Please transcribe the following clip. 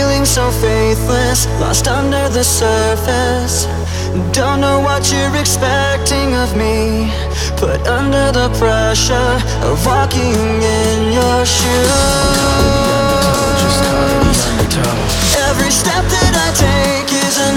Feeling so faithless, lost under the surface. Don't know what you're expecting of me. Put under the pressure of walking in your shoes. Every step that I take is a